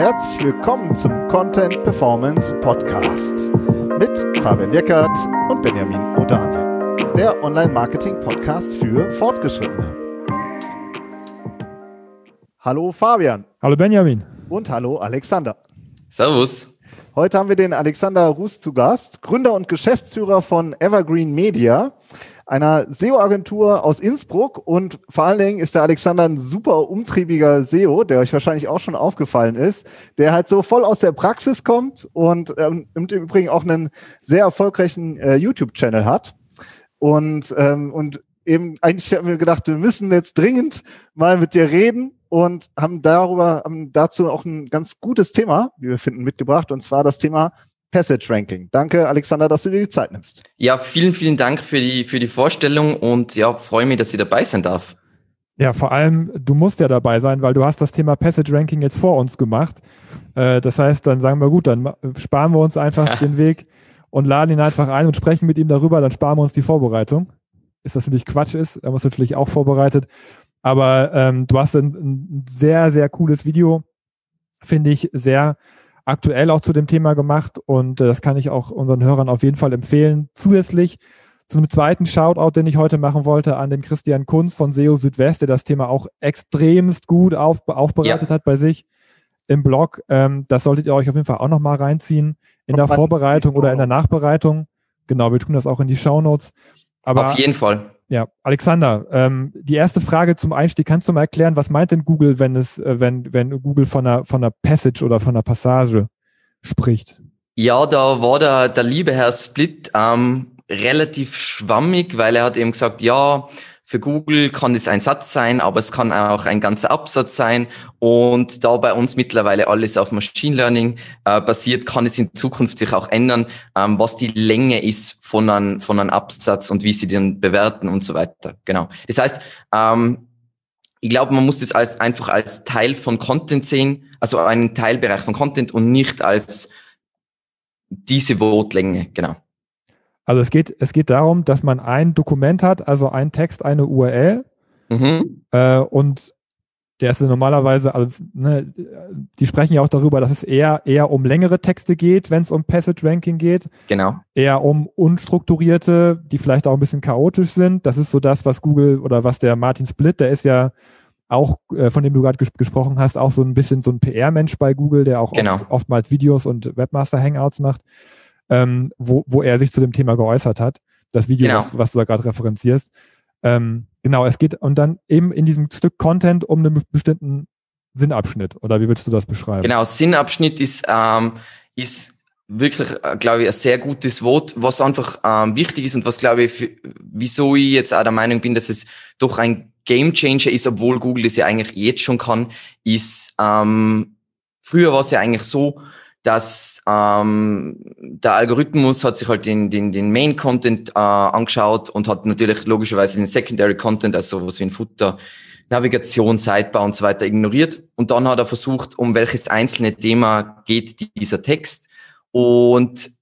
Herzlich willkommen zum Content Performance Podcast mit Fabian Jeckert und Benjamin Odani, der Online-Marketing-Podcast für Fortgeschrittene. Hallo Fabian. Hallo Benjamin. Und hallo Alexander. Servus. Heute haben wir den Alexander Ruß zu Gast, Gründer und Geschäftsführer von Evergreen Media einer SEO-Agentur aus Innsbruck und vor allen Dingen ist der Alexander ein super umtriebiger SEO, der euch wahrscheinlich auch schon aufgefallen ist, der halt so voll aus der Praxis kommt und ähm, im Übrigen auch einen sehr erfolgreichen äh, YouTube-Channel hat. Und, ähm, und eben eigentlich haben wir gedacht, wir müssen jetzt dringend mal mit dir reden und haben darüber haben dazu auch ein ganz gutes Thema, wie wir finden, mitgebracht und zwar das Thema Passage Ranking. Danke, Alexander, dass du dir die Zeit nimmst. Ja, vielen, vielen Dank für die, für die Vorstellung und ja, freue mich, dass ich dabei sein darf. Ja, vor allem, du musst ja dabei sein, weil du hast das Thema Passage Ranking jetzt vor uns gemacht. Äh, das heißt, dann sagen wir gut, dann sparen wir uns einfach den Weg und laden ihn einfach ein und sprechen mit ihm darüber, dann sparen wir uns die Vorbereitung. Ist das natürlich Quatsch ist, er muss natürlich auch vorbereitet. Aber ähm, du hast ein, ein sehr, sehr cooles Video, finde ich, sehr aktuell auch zu dem Thema gemacht und äh, das kann ich auch unseren Hörern auf jeden Fall empfehlen. Zusätzlich zum zweiten Shoutout, den ich heute machen wollte, an den Christian Kunz von SEO Südwest, der das Thema auch extremst gut auf, aufbereitet ja. hat bei sich im Blog. Ähm, das solltet ihr euch auf jeden Fall auch nochmal reinziehen in der Vorbereitung oder in der Nachbereitung. Genau, wir tun das auch in die Shownotes. Aber auf jeden Fall. Ja, Alexander, ähm, die erste Frage zum Einstieg, kannst du mal erklären, was meint denn Google, wenn es, äh, wenn, wenn Google von einer, von einer Passage oder von einer Passage spricht? Ja, da war der, der liebe Herr Split ähm, relativ schwammig, weil er hat eben gesagt, ja, für Google kann es ein Satz sein, aber es kann auch ein ganzer Absatz sein. Und da bei uns mittlerweile alles auf Machine Learning äh, basiert, kann es in Zukunft sich auch ändern, ähm, was die Länge ist von einem, von einem Absatz und wie sie den bewerten und so weiter. Genau. Das heißt, ähm, ich glaube, man muss das als, einfach als Teil von Content sehen, also einen Teilbereich von Content und nicht als diese Votlänge. Genau. Also es geht, es geht darum, dass man ein Dokument hat, also ein Text, eine URL. Mhm. Äh, und der ist normalerweise, also, ne, die sprechen ja auch darüber, dass es eher, eher um längere Texte geht, wenn es um Passage Ranking geht. Genau. Eher um unstrukturierte, die vielleicht auch ein bisschen chaotisch sind. Das ist so das, was Google oder was der Martin Split, der ist ja auch, äh, von dem du gerade ges gesprochen hast, auch so ein bisschen so ein PR-Mensch bei Google, der auch genau. oft, oftmals Videos und Webmaster-Hangouts macht ähm, wo, wo er sich zu dem Thema geäußert hat. Das Video, genau. was, was du da gerade referenzierst. Ähm, genau, es geht und dann eben in diesem Stück Content um einen bestimmten Sinnabschnitt. Oder wie würdest du das beschreiben? Genau, Sinnabschnitt ist, ähm, ist wirklich, äh, glaube ich, ein sehr gutes Wort, was einfach ähm, wichtig ist und was, glaube ich, für, wieso ich jetzt auch der Meinung bin, dass es doch ein Game Changer ist, obwohl Google das ja eigentlich jetzt schon kann, ist, ähm, früher war es ja eigentlich so, dass ähm, der Algorithmus hat sich halt den, den, den Main-Content äh, angeschaut und hat natürlich logischerweise den Secondary-Content, also sowas wie ein Futter, Navigation, Sidebar und so weiter ignoriert. Und dann hat er versucht, um welches einzelne Thema geht dieser Text. Und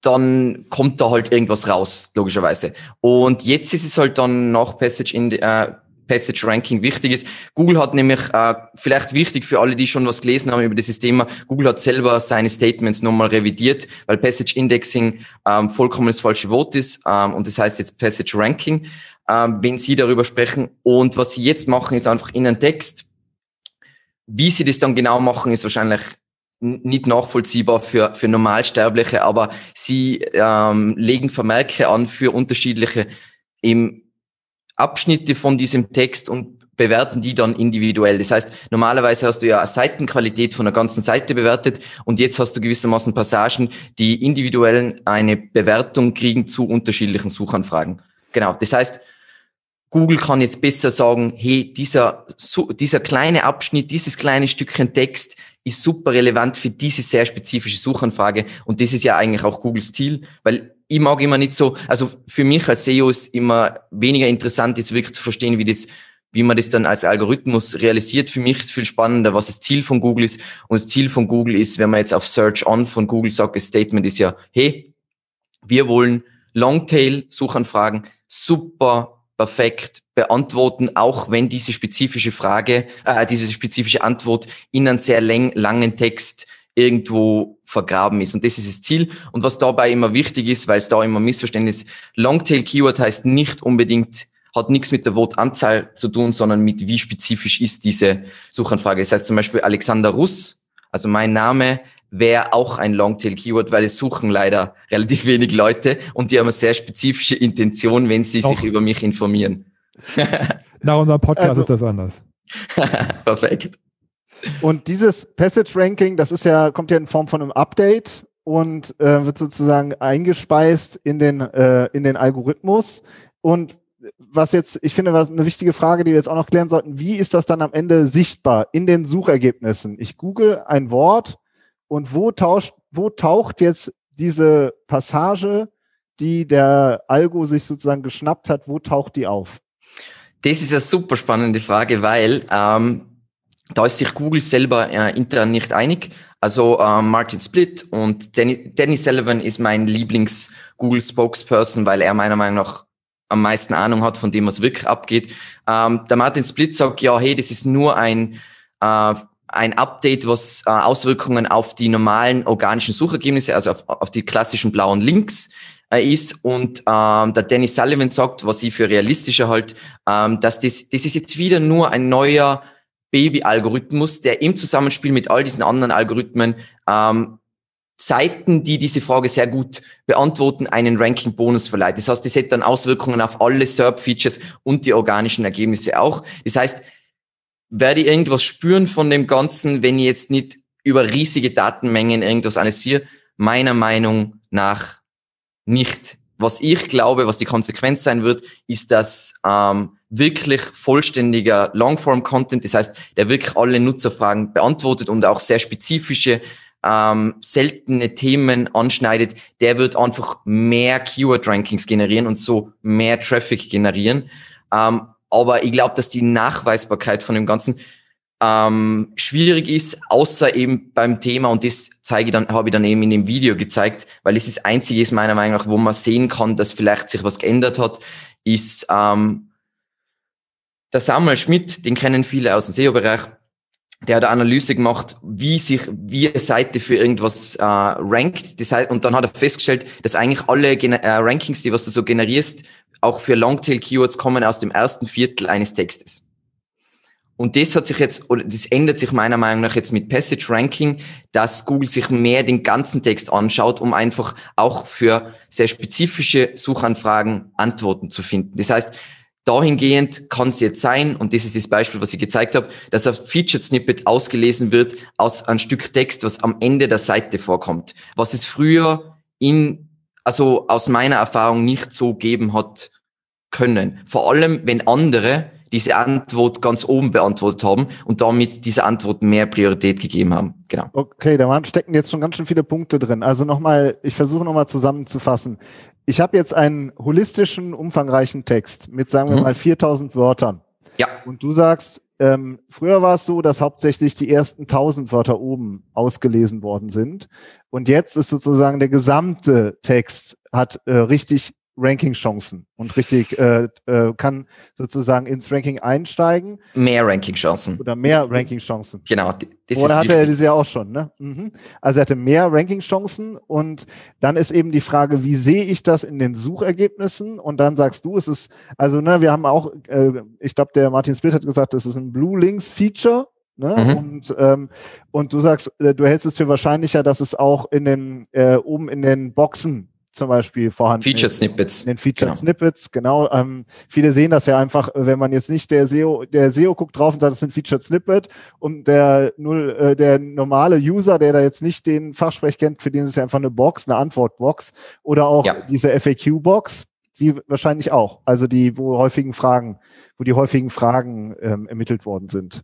dann kommt da halt irgendwas raus, logischerweise. Und jetzt ist es halt dann nach Passage in, äh, Passage Ranking wichtig ist. Google hat nämlich, äh, vielleicht wichtig für alle, die schon was gelesen haben über dieses Thema, Google hat selber seine Statements nochmal revidiert, weil Passage Indexing ähm, vollkommen das falsche Wort ist ähm, und das heißt jetzt Passage Ranking, ähm, wenn Sie darüber sprechen. Und was Sie jetzt machen, ist einfach in einen Text. Wie Sie das dann genau machen, ist wahrscheinlich nicht nachvollziehbar für, für Normalsterbliche, aber sie ähm, legen Vermerke an für unterschiedliche im Abschnitte von diesem Text und bewerten die dann individuell. Das heißt, normalerweise hast du ja eine Seitenqualität von der ganzen Seite bewertet und jetzt hast du gewissermaßen Passagen, die individuell eine Bewertung kriegen zu unterschiedlichen Suchanfragen. Genau. Das heißt, Google kann jetzt besser sagen, hey, dieser, dieser kleine Abschnitt, dieses kleine Stückchen Text ist super relevant für diese sehr spezifische Suchanfrage. Und das ist ja eigentlich auch Googles Ziel, weil ich mag immer nicht so, also für mich als SEO ist immer weniger interessant, jetzt wirklich zu verstehen, wie das, wie man das dann als Algorithmus realisiert. Für mich ist viel spannender, was das Ziel von Google ist. Und das Ziel von Google ist, wenn man jetzt auf Search On von Google sagt, das Statement ist ja, hey, wir wollen Longtail-Suchanfragen super perfekt beantworten, auch wenn diese spezifische Frage, äh, diese spezifische Antwort in einem sehr lang, langen Text irgendwo vergraben ist. Und das ist das Ziel. Und was dabei immer wichtig ist, weil es da immer Missverständnis, Longtail Keyword heißt nicht unbedingt, hat nichts mit der Wortanzahl zu tun, sondern mit wie spezifisch ist diese Suchanfrage. Das heißt zum Beispiel Alexander Russ, also mein Name, wäre auch ein Longtail-Keyword, weil es suchen leider relativ wenig Leute und die haben eine sehr spezifische Intention, wenn sie auch. sich über mich informieren. Nach unserem Podcast also, ist das anders. Perfekt. Und dieses Passage Ranking, das ist ja, kommt ja in Form von einem Update und äh, wird sozusagen eingespeist in den, äh, in den Algorithmus. Und was jetzt, ich finde, was eine wichtige Frage, die wir jetzt auch noch klären sollten, wie ist das dann am Ende sichtbar in den Suchergebnissen? Ich google ein Wort und wo tauscht, wo taucht jetzt diese Passage, die der Algo sich sozusagen geschnappt hat, wo taucht die auf? Das ist eine super spannende Frage, weil ähm, da ist sich Google selber äh, intern nicht einig. Also äh, Martin Split und Danny, Danny Sullivan ist mein Lieblings-Google-Spokesperson, weil er meiner Meinung nach am meisten Ahnung hat von dem, was wirklich abgeht. Ähm, der Martin Split sagt, ja, hey, das ist nur ein, äh, ein Update, was äh, Auswirkungen auf die normalen organischen Suchergebnisse, also auf, auf die klassischen blauen Links äh, ist. Und ähm, der Danny Sullivan sagt, was ich für realistischer halt, ähm, dass das, das ist jetzt wieder nur ein neuer Baby-Algorithmus, der im Zusammenspiel mit all diesen anderen Algorithmen ähm, Seiten, die diese Frage sehr gut beantworten, einen Ranking-Bonus verleiht. Das heißt, das hat dann Auswirkungen auf alle SERP-Features und die organischen Ergebnisse auch. Das heißt, werde ich irgendwas spüren von dem Ganzen, wenn ich jetzt nicht über riesige Datenmengen irgendwas analysiere? Meiner Meinung nach nicht. Was ich glaube, was die Konsequenz sein wird, ist, dass ähm, wirklich vollständiger Longform-Content, das heißt, der wirklich alle Nutzerfragen beantwortet und auch sehr spezifische, ähm, seltene Themen anschneidet, der wird einfach mehr Keyword-Rankings generieren und so mehr Traffic generieren. Ähm, aber ich glaube, dass die Nachweisbarkeit von dem Ganzen ähm, schwierig ist, außer eben beim Thema, und das zeige ich dann, habe ich dann eben in dem Video gezeigt, weil es das Einzige ist meiner Meinung nach, wo man sehen kann, dass vielleicht sich was geändert hat, ist ähm, der Samuel Schmidt, den kennen viele aus dem SEO-Bereich, der hat eine Analyse gemacht, wie sich, wie eine Seite für irgendwas äh, rankt. Das heißt, und dann hat er festgestellt, dass eigentlich alle äh, Rankings, die was du so generierst, auch für Longtail-Keywords kommen aus dem ersten Viertel eines Textes. Und das hat sich jetzt, oder das ändert sich meiner Meinung nach jetzt mit Passage Ranking, dass Google sich mehr den ganzen Text anschaut, um einfach auch für sehr spezifische Suchanfragen Antworten zu finden. Das heißt, Dahingehend kann es jetzt sein, und das ist das Beispiel, was ich gezeigt habe, dass ein Featured Snippet ausgelesen wird aus einem Stück Text, was am Ende der Seite vorkommt. Was es früher in, also aus meiner Erfahrung nicht so geben hat können. Vor allem, wenn andere diese Antwort ganz oben beantwortet haben und damit diese Antwort mehr Priorität gegeben haben. Genau. Okay, da waren, stecken jetzt schon ganz schön viele Punkte drin. Also nochmal, ich versuche nochmal zusammenzufassen ich habe jetzt einen holistischen, umfangreichen Text mit, sagen wir mhm. mal, 4000 Wörtern. Ja. Und du sagst, ähm, früher war es so, dass hauptsächlich die ersten 1000 Wörter oben ausgelesen worden sind. Und jetzt ist sozusagen der gesamte Text hat äh, richtig Ranking-Chancen und richtig äh, äh, kann sozusagen ins Ranking einsteigen. Mehr Ranking-Chancen. Oder mehr Ranking-Chancen. Genau. Oder hatte er diese ja auch schon, ne? Mhm. Also er hatte mehr Ranking-Chancen und dann ist eben die Frage, wie sehe ich das in den Suchergebnissen? Und dann sagst du, es ist, also ne, wir haben auch, äh, ich glaube, der Martin Split hat gesagt, es ist ein Blue Links Feature. Ne? Mhm. Und, ähm, und du sagst, äh, du hältst es für wahrscheinlicher, dass es auch in den, äh, oben in den Boxen zum Beispiel vorhanden Featured ist. Snippets. In den Featured genau. Snippets, genau. Ähm, viele sehen das ja einfach, wenn man jetzt nicht der SEO, der SEO guckt drauf und sagt, das sind Featured Snippet und der null, äh, der normale User, der da jetzt nicht den Fachsprech kennt, für den ist es ja einfach eine Box, eine Antwortbox oder auch ja. diese FAQ-Box, die wahrscheinlich auch, also die, wo häufigen Fragen, wo die häufigen Fragen ähm, ermittelt worden sind.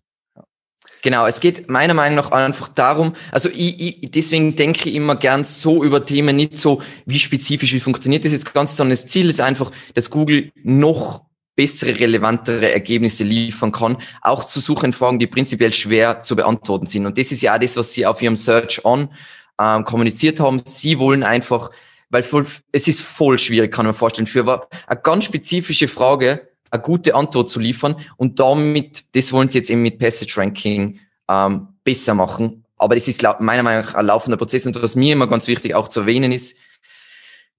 Genau, es geht meiner Meinung nach einfach darum, also ich, ich, deswegen denke ich immer gern so über Themen, nicht so, wie spezifisch, wie funktioniert das jetzt ganz, sondern das Ziel ist einfach, dass Google noch bessere, relevantere Ergebnisse liefern kann, auch zu Suchanfragen, die prinzipiell schwer zu beantworten sind. Und das ist ja auch das, was Sie auf Ihrem Search On ähm, kommuniziert haben. Sie wollen einfach, weil voll, es ist voll schwierig, kann man vorstellen, für eine ganz spezifische Frage eine gute Antwort zu liefern. Und damit, das wollen sie jetzt eben mit Passage Ranking ähm, besser machen. Aber das ist meiner Meinung nach ein laufender Prozess. Und was mir immer ganz wichtig auch zu erwähnen ist,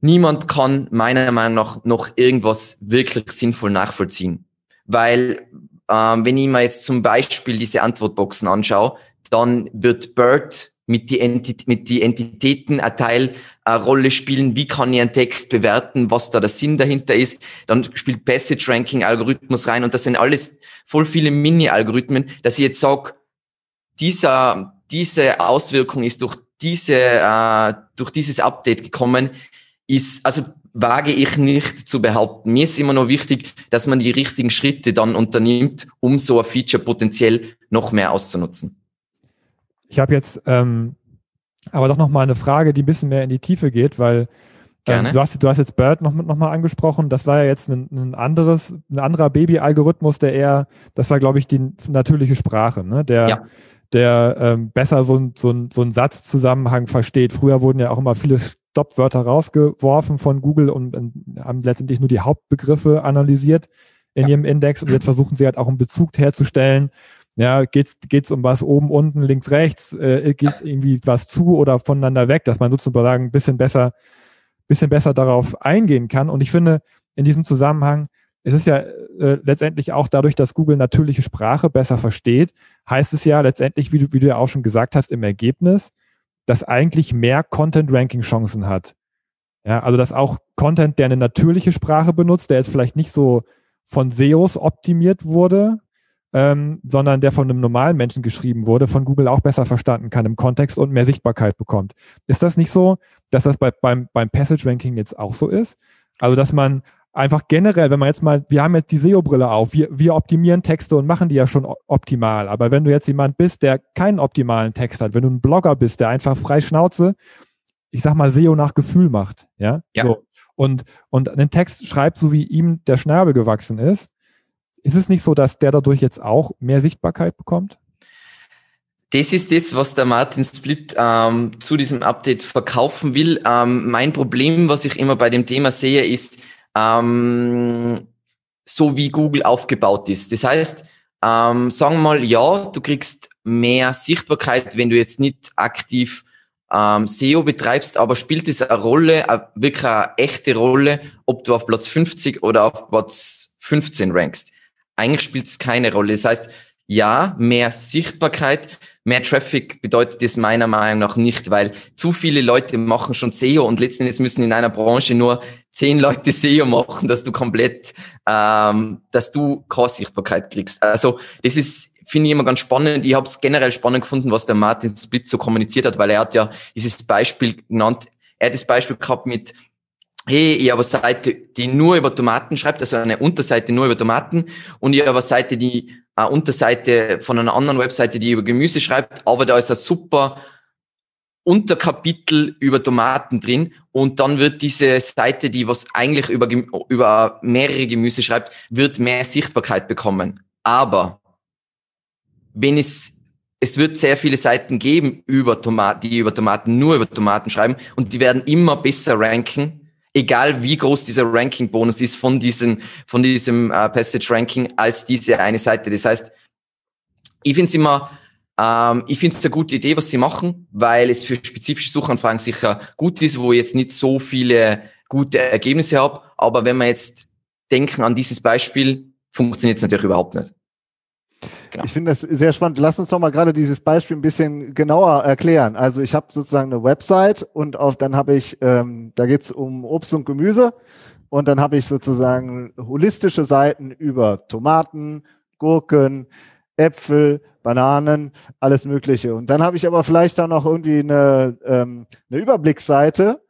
niemand kann meiner Meinung nach noch irgendwas wirklich sinnvoll nachvollziehen. Weil ähm, wenn ich mir jetzt zum Beispiel diese Antwortboxen anschaue, dann wird BERT mit die, Entität, mit die Entitäten ein Teil eine Rolle spielen, wie kann ich einen Text bewerten, was da der Sinn dahinter ist. Dann spielt Passage Ranking Algorithmus rein und das sind alles voll viele Mini-Algorithmen, dass ich jetzt sage, dieser, diese Auswirkung ist durch diese, äh, durch dieses Update gekommen, ist, also wage ich nicht zu behaupten. Mir ist immer noch wichtig, dass man die richtigen Schritte dann unternimmt, um so ein Feature potenziell noch mehr auszunutzen. Ich habe jetzt ähm, aber doch noch mal eine Frage, die ein bisschen mehr in die Tiefe geht, weil ähm, du, hast, du hast jetzt Bird noch, noch mal angesprochen. Das war ja jetzt ein, ein anderes, ein anderer Baby-Algorithmus, der eher, das war glaube ich die natürliche Sprache, ne? Der ja der ähm, besser so, so, so einen Satzzusammenhang versteht. Früher wurden ja auch immer viele Stopwörter rausgeworfen von Google und, und haben letztendlich nur die Hauptbegriffe analysiert in ja. ihrem Index und jetzt versuchen sie halt auch einen Bezug herzustellen. Ja, geht's geht's um was oben, unten, links, rechts, äh, geht irgendwie was zu oder voneinander weg, dass man sozusagen ein bisschen besser, bisschen besser darauf eingehen kann. Und ich finde, in diesem Zusammenhang es ist ja äh, letztendlich auch dadurch, dass Google natürliche Sprache besser versteht, heißt es ja letztendlich, wie du, wie du ja auch schon gesagt hast, im Ergebnis, dass eigentlich mehr Content-Ranking-Chancen hat. Ja, also dass auch Content, der eine natürliche Sprache benutzt, der jetzt vielleicht nicht so von SEOs optimiert wurde, ähm, sondern der von einem normalen Menschen geschrieben wurde, von Google auch besser verstanden kann im Kontext und mehr Sichtbarkeit bekommt. Ist das nicht so, dass das bei, beim, beim Passage Ranking jetzt auch so ist? Also, dass man einfach generell, wenn man jetzt mal, wir haben jetzt die SEO-Brille auf, wir, wir optimieren Texte und machen die ja schon optimal. Aber wenn du jetzt jemand bist, der keinen optimalen Text hat, wenn du ein Blogger bist, der einfach frei Schnauze, ich sag mal, SEO nach Gefühl macht, ja, ja. So, und, und einen Text schreibt, so wie ihm der Schnabel gewachsen ist, ist es nicht so, dass der dadurch jetzt auch mehr Sichtbarkeit bekommt? Das ist das, was der Martin Split ähm, zu diesem Update verkaufen will. Ähm, mein Problem, was ich immer bei dem Thema sehe, ist, ähm, so wie Google aufgebaut ist. Das heißt, ähm, sagen wir mal, ja, du kriegst mehr Sichtbarkeit, wenn du jetzt nicht aktiv ähm, SEO betreibst, aber spielt es eine Rolle, eine, wirklich eine echte Rolle, ob du auf Platz 50 oder auf Platz 15 rankst? Eigentlich spielt es keine Rolle. Das heißt, ja, mehr Sichtbarkeit, mehr Traffic bedeutet das meiner Meinung nach nicht, weil zu viele Leute machen schon SEO und letzten Endes müssen in einer Branche nur zehn Leute SEO machen, dass du komplett, ähm, dass du keine Sichtbarkeit kriegst. Also das ist, finde ich immer ganz spannend. Ich habe es generell spannend gefunden, was der Martin Split so kommuniziert hat, weil er hat ja dieses Beispiel genannt. Er hat das Beispiel gehabt mit hey, ich habe eine Seite, die nur über Tomaten schreibt, also eine Unterseite nur über Tomaten. Und ich habe eine Seite, die eine Unterseite von einer anderen Webseite, die über Gemüse schreibt, aber da ist ein super Unterkapitel über Tomaten drin. Und dann wird diese Seite, die was eigentlich über, über mehrere Gemüse schreibt, wird mehr Sichtbarkeit bekommen. Aber wenn es, es wird sehr viele Seiten geben über Tomaten, die über Tomaten nur über Tomaten schreiben. Und die werden immer besser ranken egal wie groß dieser Ranking-Bonus ist von, diesen, von diesem äh, Passage-Ranking als diese eine Seite. Das heißt, ich finde es immer, ähm, ich finde es eine gute Idee, was sie machen, weil es für spezifische Suchanfragen sicher gut ist, wo ich jetzt nicht so viele gute Ergebnisse habe. Aber wenn wir jetzt denken an dieses Beispiel, funktioniert es natürlich überhaupt nicht. Genau. Ich finde das sehr spannend. Lass uns doch mal gerade dieses Beispiel ein bisschen genauer erklären. Also ich habe sozusagen eine Website und auf dann habe ich, ähm, da geht's um Obst und Gemüse und dann habe ich sozusagen holistische Seiten über Tomaten, Gurken, Äpfel, Bananen, alles Mögliche. Und dann habe ich aber vielleicht dann noch irgendwie eine, ähm, eine Überblicksseite,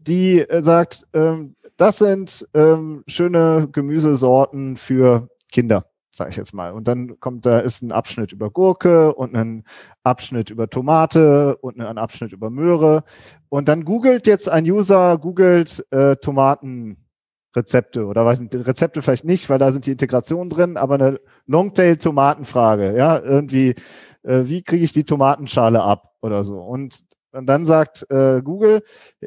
die äh, sagt, ähm, das sind ähm, schöne Gemüsesorten für Kinder sage ich jetzt mal. Und dann kommt, da ist ein Abschnitt über Gurke und ein Abschnitt über Tomate und ein Abschnitt über Möhre. Und dann googelt jetzt ein User, googelt äh, Tomatenrezepte oder weiß nicht, Rezepte vielleicht nicht, weil da sind die Integrationen drin, aber eine Longtail-Tomatenfrage, ja, irgendwie, äh, wie kriege ich die Tomatenschale ab oder so. Und Und dann sagt äh, Google,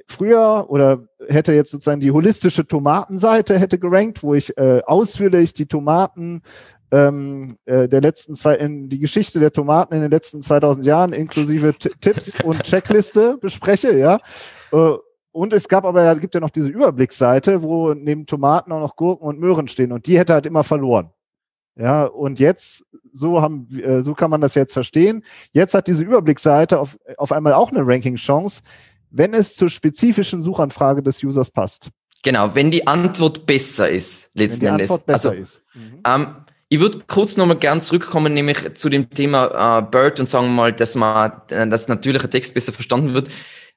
früher oder hätte jetzt sozusagen die holistische Tomatenseite hätte gerankt, wo ich äh, ausführlich die Tomaten ähm, äh, der letzten zwei, in die Geschichte der Tomaten in den letzten 2000 Jahren inklusive Tipps und Checkliste bespreche, ja. Äh, und es gab aber, gibt ja noch diese Überblicksseite, wo neben Tomaten auch noch Gurken und Möhren stehen und die hätte halt immer verloren. Ja, und jetzt, so haben, äh, so kann man das jetzt verstehen. Jetzt hat diese Überblicksseite auf, auf einmal auch eine Ranking-Chance, wenn es zur spezifischen Suchanfrage des Users passt. Genau, wenn die Antwort besser ist, letzten wenn die Endes. Antwort besser also, ist. Mhm. ähm, ich würde kurz nochmal gern zurückkommen, nämlich zu dem Thema äh, Bird und sagen mal, dass man, dass natürlicher Text besser verstanden wird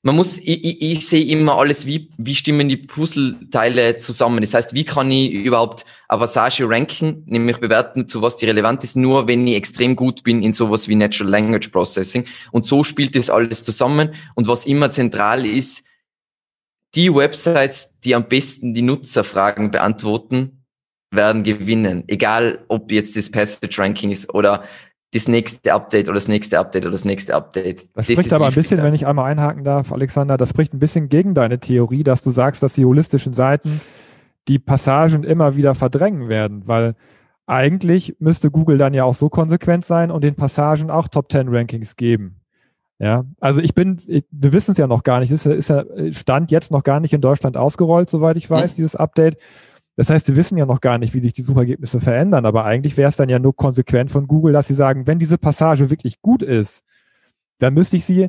man muss, ich, ich, ich sehe immer alles, wie, wie stimmen die Puzzleteile zusammen. Das heißt, wie kann ich überhaupt eine Passage ranken, nämlich bewerten, zu was die relevant ist, nur wenn ich extrem gut bin in sowas wie Natural Language Processing. Und so spielt das alles zusammen. Und was immer zentral ist, die Websites, die am besten die Nutzerfragen beantworten, werden gewinnen. Egal, ob jetzt das Passage Ranking ist oder das nächste Update oder das nächste Update oder das nächste Update. Das, das spricht aber ein bisschen, wenn ich einmal einhaken darf, Alexander, das spricht ein bisschen gegen deine Theorie, dass du sagst, dass die holistischen Seiten die Passagen immer wieder verdrängen werden, weil eigentlich müsste Google dann ja auch so konsequent sein und den Passagen auch Top 10 Rankings geben. Ja, also ich bin, ich, wir wissen es ja noch gar nicht, ist, ist ja Stand jetzt noch gar nicht in Deutschland ausgerollt, soweit ich weiß, hm. dieses Update. Das heißt, sie wissen ja noch gar nicht, wie sich die Suchergebnisse verändern, aber eigentlich wäre es dann ja nur konsequent von Google, dass sie sagen, wenn diese Passage wirklich gut ist, dann müsste ich sie,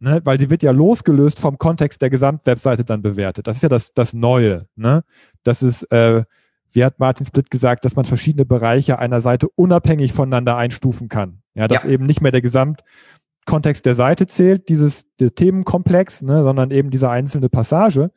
ne, weil sie wird ja losgelöst vom Kontext der Gesamtwebseite dann bewertet. Das ist ja das, das Neue. Ne? Das ist, äh, wie hat Martin Split gesagt, dass man verschiedene Bereiche einer Seite unabhängig voneinander einstufen kann. Ja, dass ja. eben nicht mehr der Gesamtkontext der Seite zählt, dieses der Themenkomplex, ne, sondern eben diese einzelne Passage.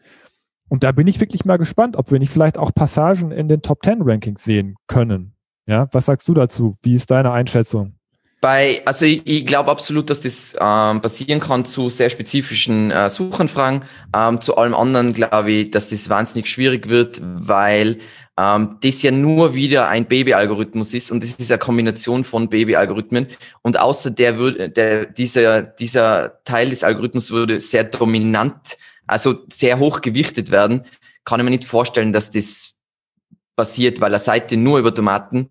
Und da bin ich wirklich mal gespannt, ob wir nicht vielleicht auch Passagen in den Top 10 Rankings sehen können. Ja, was sagst du dazu? Wie ist deine Einschätzung? Bei, also ich, ich glaube absolut, dass das ähm, passieren kann zu sehr spezifischen äh, Suchanfragen. Ähm, zu allem anderen glaube ich, dass das wahnsinnig schwierig wird, weil ähm, das ja nur wieder ein Baby-Algorithmus ist und das ist eine Kombination von Baby-Algorithmen. Und außer der würde, der, dieser, dieser Teil des Algorithmus würde sehr dominant also sehr hoch gewichtet werden, kann ich mir nicht vorstellen, dass das passiert, weil eine Seite nur über Tomaten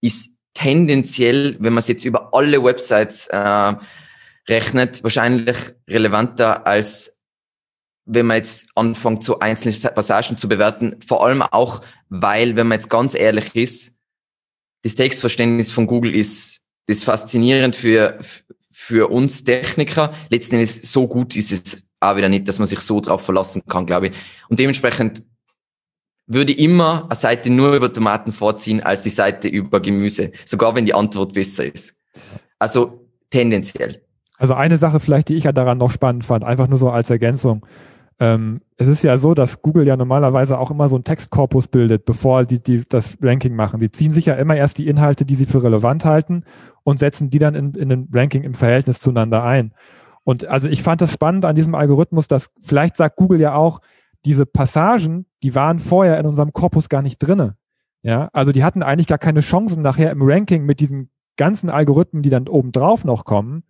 ist tendenziell, wenn man es jetzt über alle Websites äh, rechnet, wahrscheinlich relevanter als wenn man jetzt anfängt, so einzelne Passagen zu bewerten. Vor allem auch, weil, wenn man jetzt ganz ehrlich ist, das Textverständnis von Google ist, ist faszinierend für, für uns Techniker. Letzten Endes so gut ist es auch wieder nicht, dass man sich so drauf verlassen kann, glaube ich. Und dementsprechend würde ich immer eine Seite nur über Tomaten vorziehen als die Seite über Gemüse, sogar wenn die Antwort besser ist. Also tendenziell. Also eine Sache vielleicht, die ich ja daran noch spannend fand, einfach nur so als Ergänzung. Ähm, es ist ja so, dass Google ja normalerweise auch immer so einen Textkorpus bildet, bevor die, die das Ranking machen. Die ziehen sich ja immer erst die Inhalte, die sie für relevant halten und setzen die dann in, in ein Ranking im Verhältnis zueinander ein. Und also ich fand das spannend an diesem Algorithmus, dass vielleicht sagt Google ja auch, diese Passagen, die waren vorher in unserem Korpus gar nicht drinne. Ja, also die hatten eigentlich gar keine Chancen nachher im Ranking mit diesen ganzen Algorithmen, die dann obendrauf noch kommen,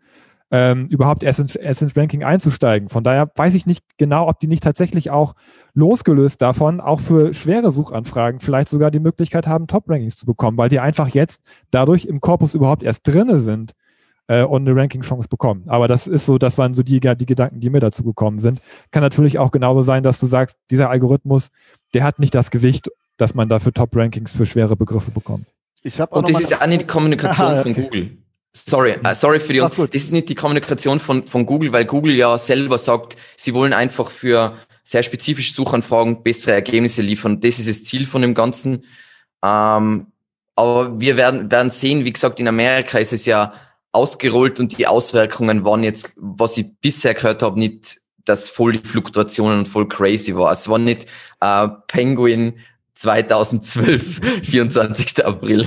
ähm, überhaupt erst ins, erst ins Ranking einzusteigen. Von daher weiß ich nicht genau, ob die nicht tatsächlich auch losgelöst davon auch für schwere Suchanfragen vielleicht sogar die Möglichkeit haben, Top-Rankings zu bekommen, weil die einfach jetzt dadurch im Korpus überhaupt erst drinne sind äh, und eine Ranking-Chance bekommen. Aber das ist so, das waren so die, die Gedanken, die mir dazu gekommen sind. Kann natürlich auch genauso sein, dass du sagst, dieser Algorithmus, der hat nicht das Gewicht, dass man dafür Top-Rankings für schwere Begriffe bekommt. Ich und das ist ja auch nicht die Kommunikation ah, okay. von Google. Sorry, uh, sorry für die. Ach, das ist nicht die Kommunikation von, von Google, weil Google ja selber sagt, sie wollen einfach für sehr spezifische Suchanfragen bessere Ergebnisse liefern. Das ist das Ziel von dem Ganzen. Ähm, aber wir werden, werden sehen, wie gesagt, in Amerika ist es ja ausgerollt und die Auswirkungen waren jetzt, was ich bisher gehört habe, nicht, dass voll die Fluktuationen und voll crazy war. Es war nicht äh, Penguin 2012, 24. April.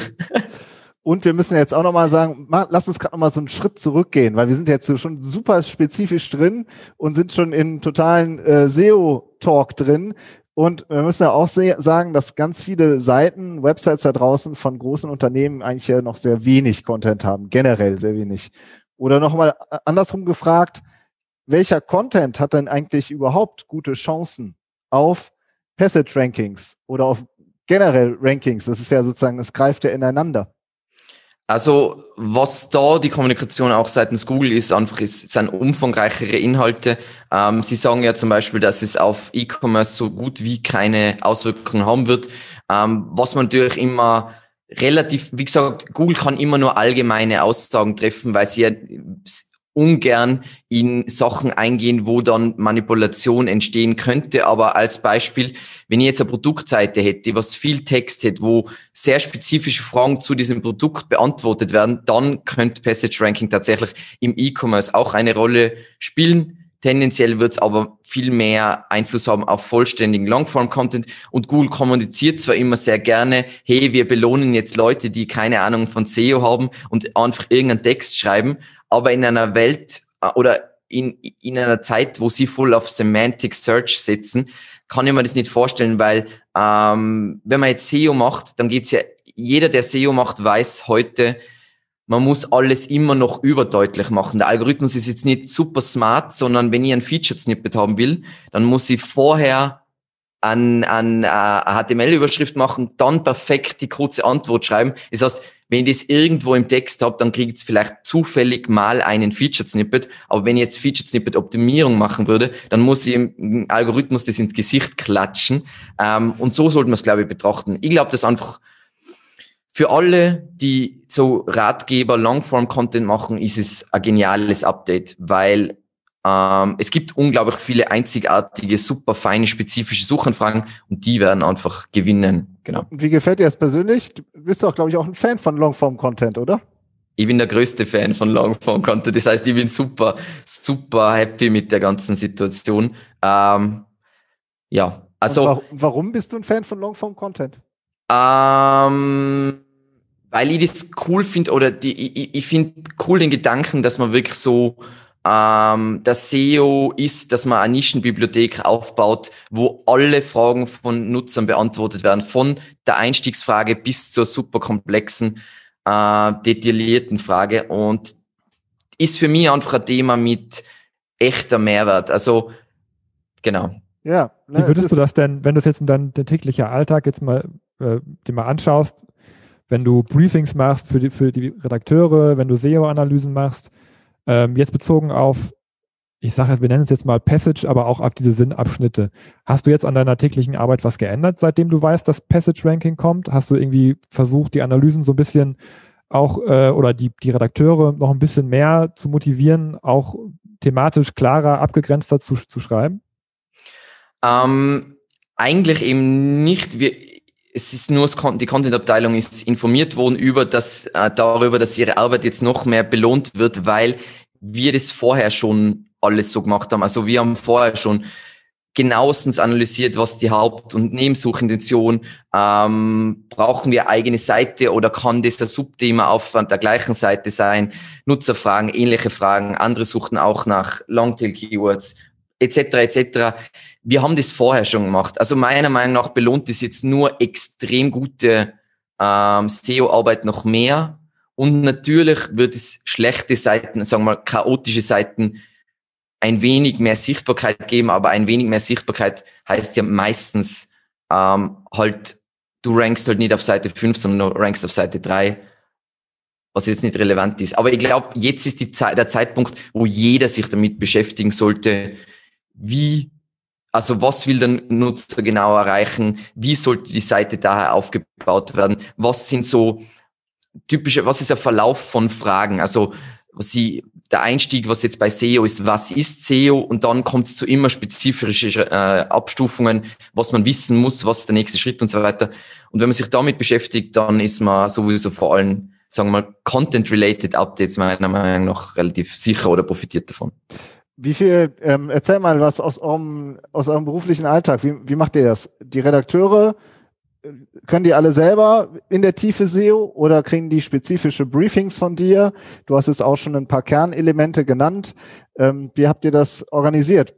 Und wir müssen jetzt auch nochmal sagen, lass uns gerade nochmal so einen Schritt zurückgehen, weil wir sind jetzt schon super spezifisch drin und sind schon in totalen äh, SEO-Talk drin. Und wir müssen ja auch sagen, dass ganz viele Seiten, Websites da draußen von großen Unternehmen eigentlich ja noch sehr wenig Content haben, generell sehr wenig. Oder nochmal andersrum gefragt, welcher Content hat denn eigentlich überhaupt gute Chancen auf Passage Rankings oder auf generell Rankings? Das ist ja sozusagen, es greift ja ineinander. Also was da die Kommunikation auch seitens Google ist, einfach ist, sind umfangreichere Inhalte. Ähm, Sie sagen ja zum Beispiel, dass es auf E-Commerce so gut wie keine Auswirkungen haben wird. Ähm, was man natürlich immer relativ, wie gesagt, Google kann immer nur allgemeine Aussagen treffen, weil sie ja ungern in Sachen eingehen, wo dann Manipulation entstehen könnte. Aber als Beispiel, wenn ich jetzt eine Produktseite hätte, was viel Text hätte, wo sehr spezifische Fragen zu diesem Produkt beantwortet werden, dann könnte Passage Ranking tatsächlich im E-Commerce auch eine Rolle spielen. Tendenziell wird es aber viel mehr Einfluss haben auf vollständigen Longform-Content. Und Google kommuniziert zwar immer sehr gerne, hey, wir belohnen jetzt Leute, die keine Ahnung von SEO haben und einfach irgendeinen Text schreiben, aber in einer Welt äh, oder in, in einer Zeit, wo sie voll auf Semantic Search setzen, kann ich mir das nicht vorstellen, weil ähm, wenn man jetzt SEO macht, dann geht's ja, jeder, der SEO macht, weiß heute, man muss alles immer noch überdeutlich machen. Der Algorithmus ist jetzt nicht super smart, sondern wenn ich ein Feature-Snippet haben will, dann muss ich vorher an, an äh, HTML-Überschrift machen, dann perfekt die kurze Antwort schreiben. Das heißt, wenn ich das irgendwo im Text habe, dann kriegt es vielleicht zufällig mal einen Feature-Snippet. Aber wenn ich jetzt Feature-Snippet-Optimierung machen würde, dann muss ich im Algorithmus das ins Gesicht klatschen. Ähm, und so sollte man es, glaube ich, betrachten. Ich glaube, dass einfach für alle, die so Ratgeber, Longform-Content machen, ist es ein geniales Update, weil ähm, es gibt unglaublich viele einzigartige, super feine, spezifische Suchanfragen und die werden einfach gewinnen. Genau. Wie gefällt dir das persönlich? Du bist doch, glaube ich, auch ein Fan von Longform-Content, oder? Ich bin der größte Fan von Longform-Content. Das heißt, ich bin super, super happy mit der ganzen Situation. Ähm, ja, also. Wa warum bist du ein Fan von Longform-Content? Ähm, weil ich das cool finde oder die, ich, ich finde cool den Gedanken, dass man wirklich so ähm, das SEO ist, dass man eine Nischenbibliothek aufbaut, wo alle Fragen von Nutzern beantwortet werden, von der Einstiegsfrage bis zur super komplexen, äh, detaillierten Frage und ist für mich einfach ein Thema mit echter Mehrwert. Also, genau. Ja. Ne, Wie würdest du das denn, wenn du es jetzt in deinem täglichen Alltag jetzt mal, äh, dir mal anschaust, wenn du Briefings machst für die, für die Redakteure, wenn du SEO-Analysen machst, ähm, jetzt bezogen auf, ich sage, wir nennen es jetzt mal Passage, aber auch auf diese Sinnabschnitte. Hast du jetzt an deiner täglichen Arbeit was geändert, seitdem du weißt, dass Passage Ranking kommt? Hast du irgendwie versucht, die Analysen so ein bisschen auch äh, oder die, die Redakteure noch ein bisschen mehr zu motivieren, auch thematisch klarer, abgegrenzter zu, zu schreiben? Ähm, eigentlich eben nicht. Wir, es ist nur die Content-Abteilung ist informiert worden über das, äh, darüber, dass ihre Arbeit jetzt noch mehr belohnt wird, weil wir das vorher schon alles so gemacht haben. Also wir haben vorher schon genauestens analysiert, was die Haupt- und Nebensuchintention, ähm, brauchen wir eigene Seite oder kann das der Subthema auf der gleichen Seite sein, Nutzerfragen, ähnliche Fragen, andere suchten auch nach Longtail-Keywords, etc. etc. Wir haben das vorher schon gemacht. Also meiner Meinung nach belohnt es jetzt nur extrem gute ähm, SEO-Arbeit noch mehr, und natürlich wird es schlechte Seiten, sagen wir mal chaotische Seiten, ein wenig mehr Sichtbarkeit geben, aber ein wenig mehr Sichtbarkeit heißt ja meistens ähm, halt, du rankst halt nicht auf Seite 5, sondern du rankst auf Seite 3, was jetzt nicht relevant ist. Aber ich glaube, jetzt ist die Zeit, der Zeitpunkt, wo jeder sich damit beschäftigen sollte, wie, also was will der Nutzer genau erreichen, wie sollte die Seite daher aufgebaut werden, was sind so typische, was ist der Verlauf von Fragen? Also was sie, der Einstieg, was jetzt bei SEO ist, was ist SEO? Und dann kommt es zu immer spezifischen äh, Abstufungen, was man wissen muss, was der nächste Schritt und so weiter. Und wenn man sich damit beschäftigt, dann ist man sowieso vor allem, sagen wir mal, Content-related Updates meiner Meinung nach relativ sicher oder profitiert davon. Wie viel, ähm, erzähl mal was aus eurem, aus eurem beruflichen Alltag. Wie, wie macht ihr das? Die Redakteure können die alle selber in der Tiefe SEO oder kriegen die spezifische Briefings von dir? Du hast jetzt auch schon ein paar Kernelemente genannt. Ähm, wie habt ihr das organisiert?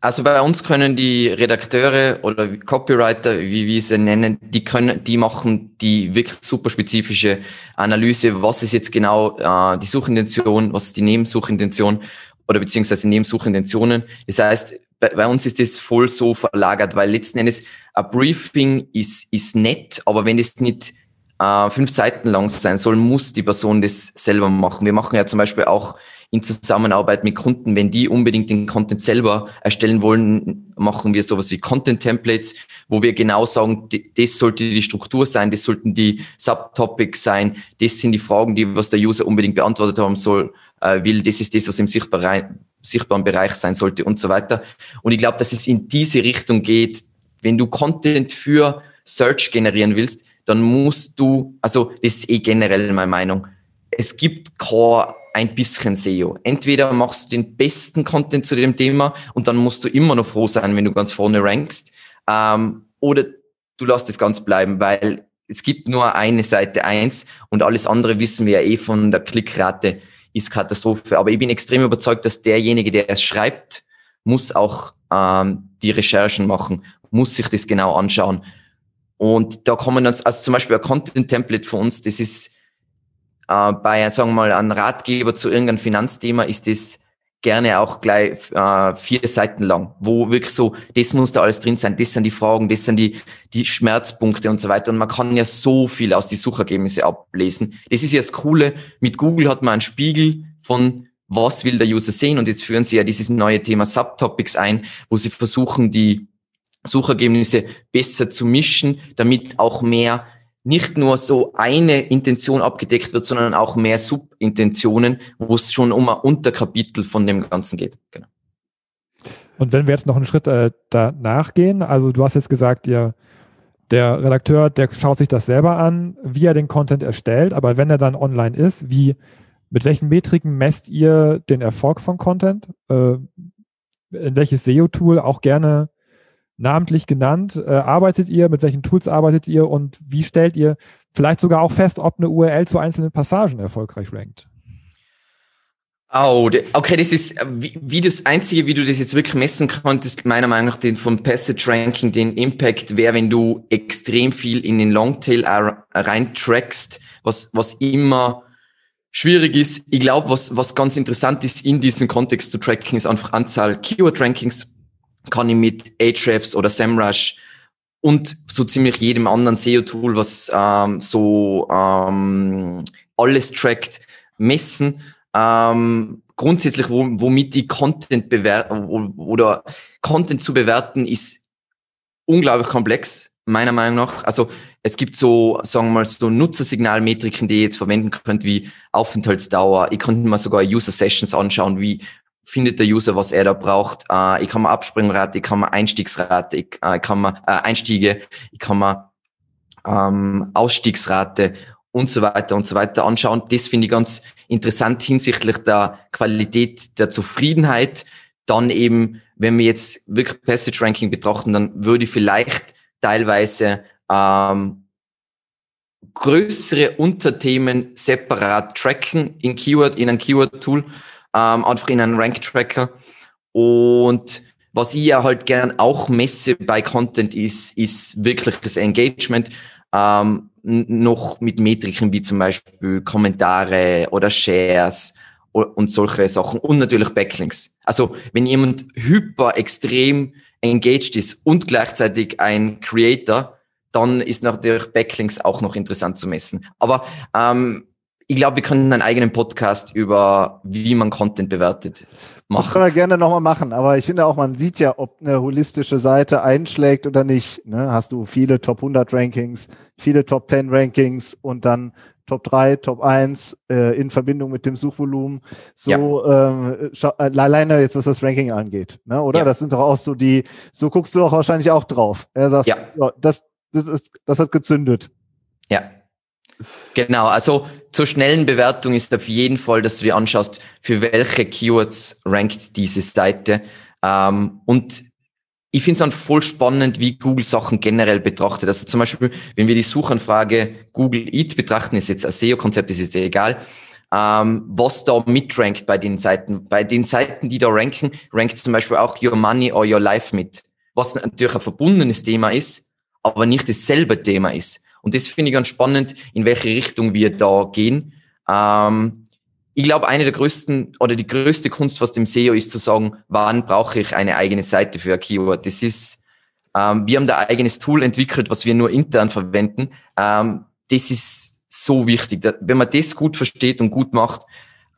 Also bei uns können die Redakteure oder Copywriter, wie wir sie nennen, die können, die machen die wirklich super spezifische Analyse, was ist jetzt genau äh, die Suchintention, was ist die Nebensuchintention oder beziehungsweise neben Suchintentionen. Das heißt, bei, bei uns ist das voll so verlagert, weil letzten Endes ein Briefing ist, ist nett, aber wenn es nicht äh, fünf Seiten lang sein soll, muss die Person das selber machen. Wir machen ja zum Beispiel auch in Zusammenarbeit mit Kunden, wenn die unbedingt den Content selber erstellen wollen, machen wir sowas wie Content Templates, wo wir genau sagen, das sollte die Struktur sein, das sollten die Subtopics sein, das sind die Fragen, die was der User unbedingt beantwortet haben soll, äh, will, das ist das, was im sichtbaren, sichtbaren Bereich sein sollte und so weiter. Und ich glaube, dass es in diese Richtung geht, wenn du Content für Search generieren willst, dann musst du, also das ist eh generell meine Meinung, es gibt kein ein bisschen SEO. Entweder machst du den besten Content zu dem Thema und dann musst du immer noch froh sein, wenn du ganz vorne rankst, ähm, oder du lässt es ganz bleiben, weil es gibt nur eine Seite eins und alles andere wissen wir ja eh von der Klickrate ist Katastrophe. Aber ich bin extrem überzeugt, dass derjenige, der es schreibt, muss auch ähm, die Recherchen machen, muss sich das genau anschauen. Und da kommen dann, also zum Beispiel ein Content-Template für uns, das ist äh, bei, sagen wir mal, einem Ratgeber zu irgendeinem Finanzthema ist das gerne auch gleich äh, vier Seiten lang, wo wirklich so, das muss da alles drin sein, das sind die Fragen, das sind die, die Schmerzpunkte und so weiter. Und man kann ja so viel aus die Suchergebnisse ablesen. Das ist ja das Coole. Mit Google hat man einen Spiegel von was will der User sehen und jetzt führen sie ja dieses neue Thema Subtopics ein, wo sie versuchen, die Suchergebnisse besser zu mischen, damit auch mehr nicht nur so eine Intention abgedeckt wird, sondern auch mehr Subintentionen, wo es schon um ein Unterkapitel von dem Ganzen geht. Genau. Und wenn wir jetzt noch einen Schritt äh, danach gehen, also du hast jetzt gesagt, ihr, der Redakteur, der schaut sich das selber an, wie er den Content erstellt, aber wenn er dann online ist, wie, mit welchen Metriken messt ihr den Erfolg von Content? Äh, in welches SEO-Tool auch gerne namentlich genannt. Äh, arbeitet ihr, mit welchen Tools arbeitet ihr und wie stellt ihr vielleicht sogar auch fest, ob eine URL zu einzelnen Passagen erfolgreich rankt? Oh, okay, das ist wie, wie das Einzige, wie du das jetzt wirklich messen konntest, meiner Meinung nach den vom Passage Ranking, den Impact wäre, wenn du extrem viel in den Longtail reintrackst, was, was immer schwierig ist. Ich glaube, was, was ganz interessant ist in diesem Kontext zu tracken, ist einfach Anzahl Keyword-Rankings kann ich mit Ahrefs oder SEMrush und so ziemlich jedem anderen SEO-Tool, was ähm, so ähm, alles trackt, messen. Ähm, grundsätzlich, wo, womit die Content bewerten oder Content zu bewerten, ist unglaublich komplex, meiner Meinung nach. Also es gibt so, sagen wir mal, so Nutzersignalmetriken, die ihr jetzt verwenden könnt, wie Aufenthaltsdauer. Ihr könnt mal sogar User Sessions anschauen, wie findet der User, was er da braucht. Äh, ich kann mir Abspringrate, ich kann mir Einstiegsrate, ich, äh, ich kann mir äh, Einstiege, ich kann mir ähm, Ausstiegsrate und so weiter und so weiter anschauen. Das finde ich ganz interessant hinsichtlich der Qualität der Zufriedenheit. Dann eben, wenn wir jetzt wirklich Passage Ranking betrachten, dann würde ich vielleicht teilweise ähm, größere Unterthemen separat tracken in Keyword, in ein Keyword-Tool ähm, einfach in einen Rank-Tracker. Und was ich ja halt gern auch messe bei Content ist, ist wirklich das Engagement. Ähm, noch mit Metriken wie zum Beispiel Kommentare oder Shares und solche Sachen und natürlich Backlinks. Also wenn jemand hyper extrem engaged ist und gleichzeitig ein Creator, dann ist natürlich Backlinks auch noch interessant zu messen. Aber ähm, ich glaube, wir können einen eigenen Podcast über, wie man Content bewertet, machen. Das können wir gerne nochmal machen, aber ich finde auch, man sieht ja, ob eine holistische Seite einschlägt oder nicht. Ne? Hast du viele Top 100 Rankings, viele Top 10 Rankings und dann Top 3, Top 1 äh, in Verbindung mit dem Suchvolumen. So ja. ähm, äh, alleine jetzt, was das Ranking angeht. Ne? Oder? Ja. Das sind doch auch so die, so guckst du doch wahrscheinlich auch drauf. Er sagt, ja. ja, das, das, ist, das hat gezündet. Ja, Genau, also zur schnellen Bewertung ist auf jeden Fall, dass du dir anschaust, für welche Keywords rankt diese Seite. Ähm, und ich finde es dann voll spannend, wie Google Sachen generell betrachtet. Also zum Beispiel, wenn wir die Suchanfrage Google Eat betrachten, ist jetzt ein SEO-Konzept, ist jetzt egal, ähm, was da mitrankt bei den Seiten. Bei den Seiten, die da ranken, rankt zum Beispiel auch Your Money or Your Life mit. Was natürlich ein verbundenes Thema ist, aber nicht dasselbe Thema ist. Und das finde ich ganz spannend, in welche Richtung wir da gehen. Ähm, ich glaube, eine der größten oder die größte Kunst was dem SEO ist zu sagen, wann brauche ich eine eigene Seite für ein Keyword. Das ist, ähm, wir haben da ein eigenes Tool entwickelt, was wir nur intern verwenden. Ähm, das ist so wichtig. Wenn man das gut versteht und gut macht,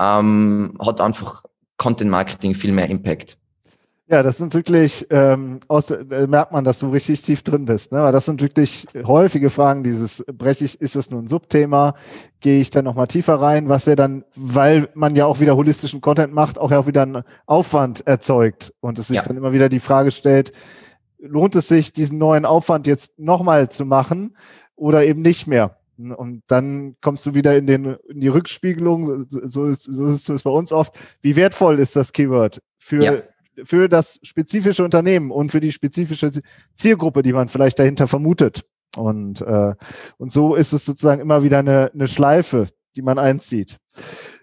ähm, hat einfach Content Marketing viel mehr Impact. Ja, das sind wirklich, ähm, aus, äh, merkt man, dass du richtig tief drin bist. Ne? Weil das sind wirklich häufige Fragen, dieses breche ich, ist es nur ein Subthema? Gehe ich dann nochmal tiefer rein, was ja dann, weil man ja auch wieder holistischen Content macht, auch ja auch wieder einen Aufwand erzeugt und es sich ja. dann immer wieder die Frage stellt, lohnt es sich, diesen neuen Aufwand jetzt nochmal zu machen oder eben nicht mehr? Und dann kommst du wieder in, den, in die Rückspiegelung, so ist, so ist es bei uns oft. Wie wertvoll ist das Keyword für, ja für das spezifische Unternehmen und für die spezifische Zielgruppe, die man vielleicht dahinter vermutet. Und, äh, und so ist es sozusagen immer wieder eine, eine Schleife, die man einzieht.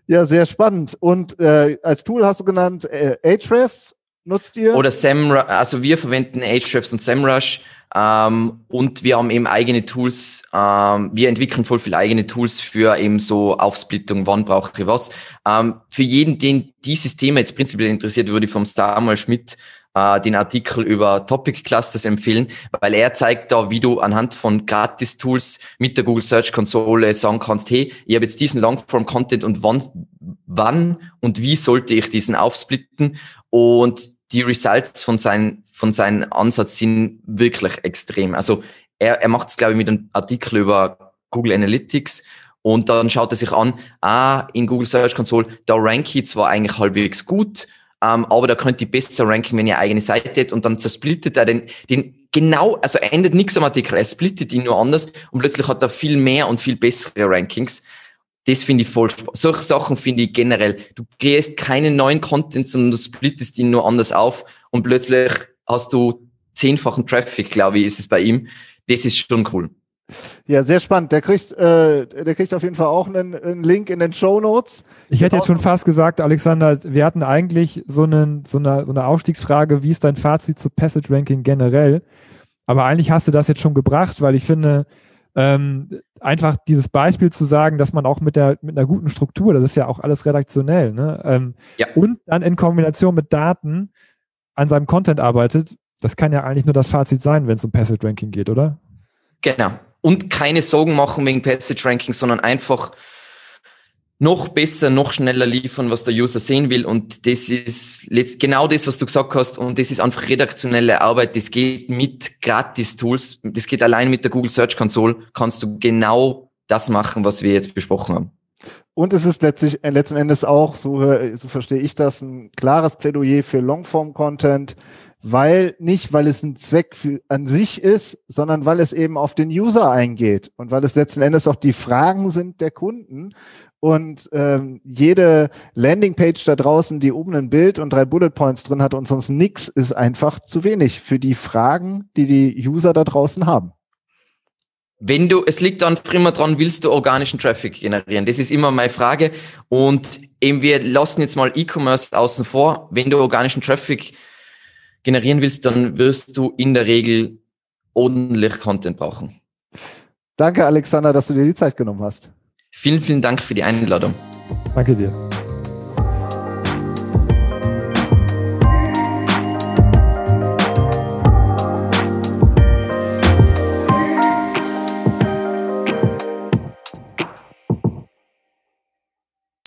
Ja, sehr spannend. Und äh, als Tool hast du genannt äh, Ahrefs nutzt ihr? Oder SEMrush, also wir verwenden Ahrefs und SEMrush ähm, und wir haben eben eigene Tools, ähm, wir entwickeln voll viele eigene Tools für eben so Aufsplittung, wann brauche ich was. Ähm, für jeden, den dieses Thema jetzt prinzipiell interessiert, würde ich vom Samuel Schmidt äh, den Artikel über Topic Clusters empfehlen, weil er zeigt da, wie du anhand von Gratis-Tools mit der Google Search Konsole sagen kannst, hey, ich habe jetzt diesen Longform-Content und wann, wann und wie sollte ich diesen aufsplitten und die Results von seinen von seinem Ansatz sind wirklich extrem. Also er, er macht es, glaube ich, mit einem Artikel über Google Analytics und dann schaut er sich an, ah, in Google Search Console, da rank ich zwar eigentlich halbwegs gut, ähm, aber da könnte ich besser ranken, wenn ihr eigene Seite hättet und dann zersplittet er den, den genau, also er ändert nichts am Artikel, er splittet ihn nur anders und plötzlich hat er viel mehr und viel bessere Rankings. Das finde ich voll spannend. Solche Sachen finde ich generell. Du kreierst keinen neuen Content, sondern du splittest ihn nur anders auf und plötzlich hast du zehnfachen Traffic, glaube ich, ist es bei ihm. Das ist schon cool. Ja, sehr spannend. Der kriegt, äh, der kriegt auf jeden Fall auch einen, einen Link in den Show Notes. Ich hätte jetzt schon fast gesagt, Alexander, wir hatten eigentlich so, einen, so, eine, so eine Aufstiegsfrage, wie ist dein Fazit zu Passage Ranking generell? Aber eigentlich hast du das jetzt schon gebracht, weil ich finde, ähm, einfach dieses Beispiel zu sagen, dass man auch mit der mit einer guten Struktur, das ist ja auch alles redaktionell, ne? Ähm, ja. und dann in Kombination mit Daten an seinem Content arbeitet, das kann ja eigentlich nur das Fazit sein, wenn es um Passage Ranking geht, oder? Genau. Und keine Sorgen machen wegen Passage Ranking, sondern einfach noch besser, noch schneller liefern, was der User sehen will. Und das ist genau das, was du gesagt hast. Und das ist einfach redaktionelle Arbeit. Das geht mit Gratis-Tools. Das geht allein mit der Google Search Console. Kannst du genau das machen, was wir jetzt besprochen haben. Und es ist letztlich, äh, letzten Endes auch, so, so verstehe ich das, ein klares Plädoyer für Longform-Content, weil nicht, weil es ein Zweck für, an sich ist, sondern weil es eben auf den User eingeht und weil es letzten Endes auch die Fragen sind der Kunden. Und ähm, jede Landingpage da draußen, die oben ein Bild und drei Bullet Points drin hat und sonst nix, ist einfach zu wenig für die Fragen, die die User da draußen haben. Wenn du, es liegt dann immer dran, willst du organischen Traffic generieren? Das ist immer meine Frage. Und eben wir lassen jetzt mal E-Commerce außen vor. Wenn du organischen Traffic generieren willst, dann wirst du in der Regel ordentlich Content brauchen. Danke, Alexander, dass du dir die Zeit genommen hast. Vielen, vielen Dank für die Einladung. Danke dir.